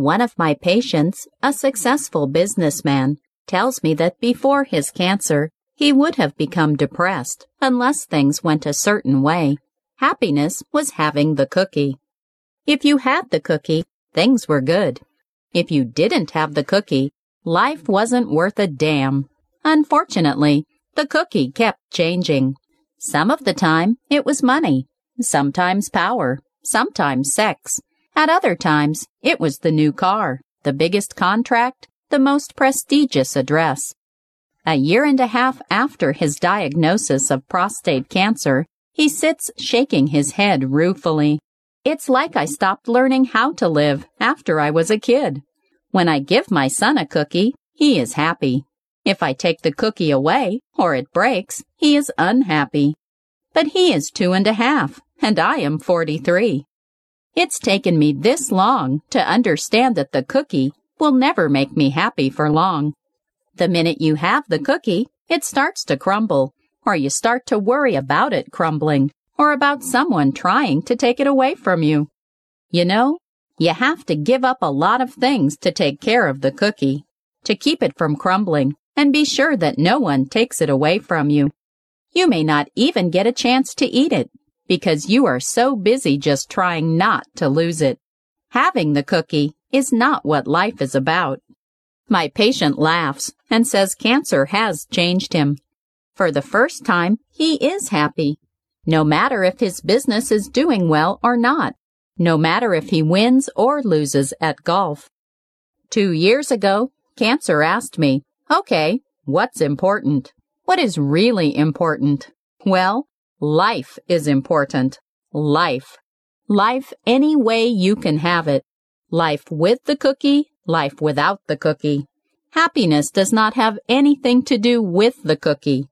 One of my patients, a successful businessman, tells me that before his cancer, he would have become depressed unless things went a certain way. Happiness was having the cookie. If you had the cookie, things were good. If you didn't have the cookie, life wasn't worth a damn. Unfortunately, the cookie kept changing. Some of the time, it was money. Sometimes power. Sometimes sex. At other times, it was the new car, the biggest contract, the most prestigious address. A year and a half after his diagnosis of prostate cancer, he sits shaking his head ruefully. It's like I stopped learning how to live after I was a kid. When I give my son a cookie, he is happy. If I take the cookie away, or it breaks, he is unhappy. But he is two and a half, and I am 43. It's taken me this long to understand that the cookie will never make me happy for long. The minute you have the cookie, it starts to crumble, or you start to worry about it crumbling, or about someone trying to take it away from you. You know, you have to give up a lot of things to take care of the cookie, to keep it from crumbling, and be sure that no one takes it away from you. You may not even get a chance to eat it because you are so busy just trying not to lose it. Having the cookie is not what life is about. My patient laughs and says cancer has changed him. For the first time, he is happy. No matter if his business is doing well or not. No matter if he wins or loses at golf. Two years ago, cancer asked me, okay, what's important? What is really important? Well, life is important. Life. Life any way you can have it. Life with the cookie life without the cookie. Happiness does not have anything to do with the cookie.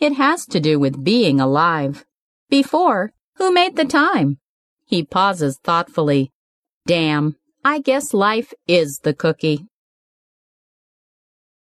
It has to do with being alive. Before, who made the time? He pauses thoughtfully. Damn, I guess life is the cookie.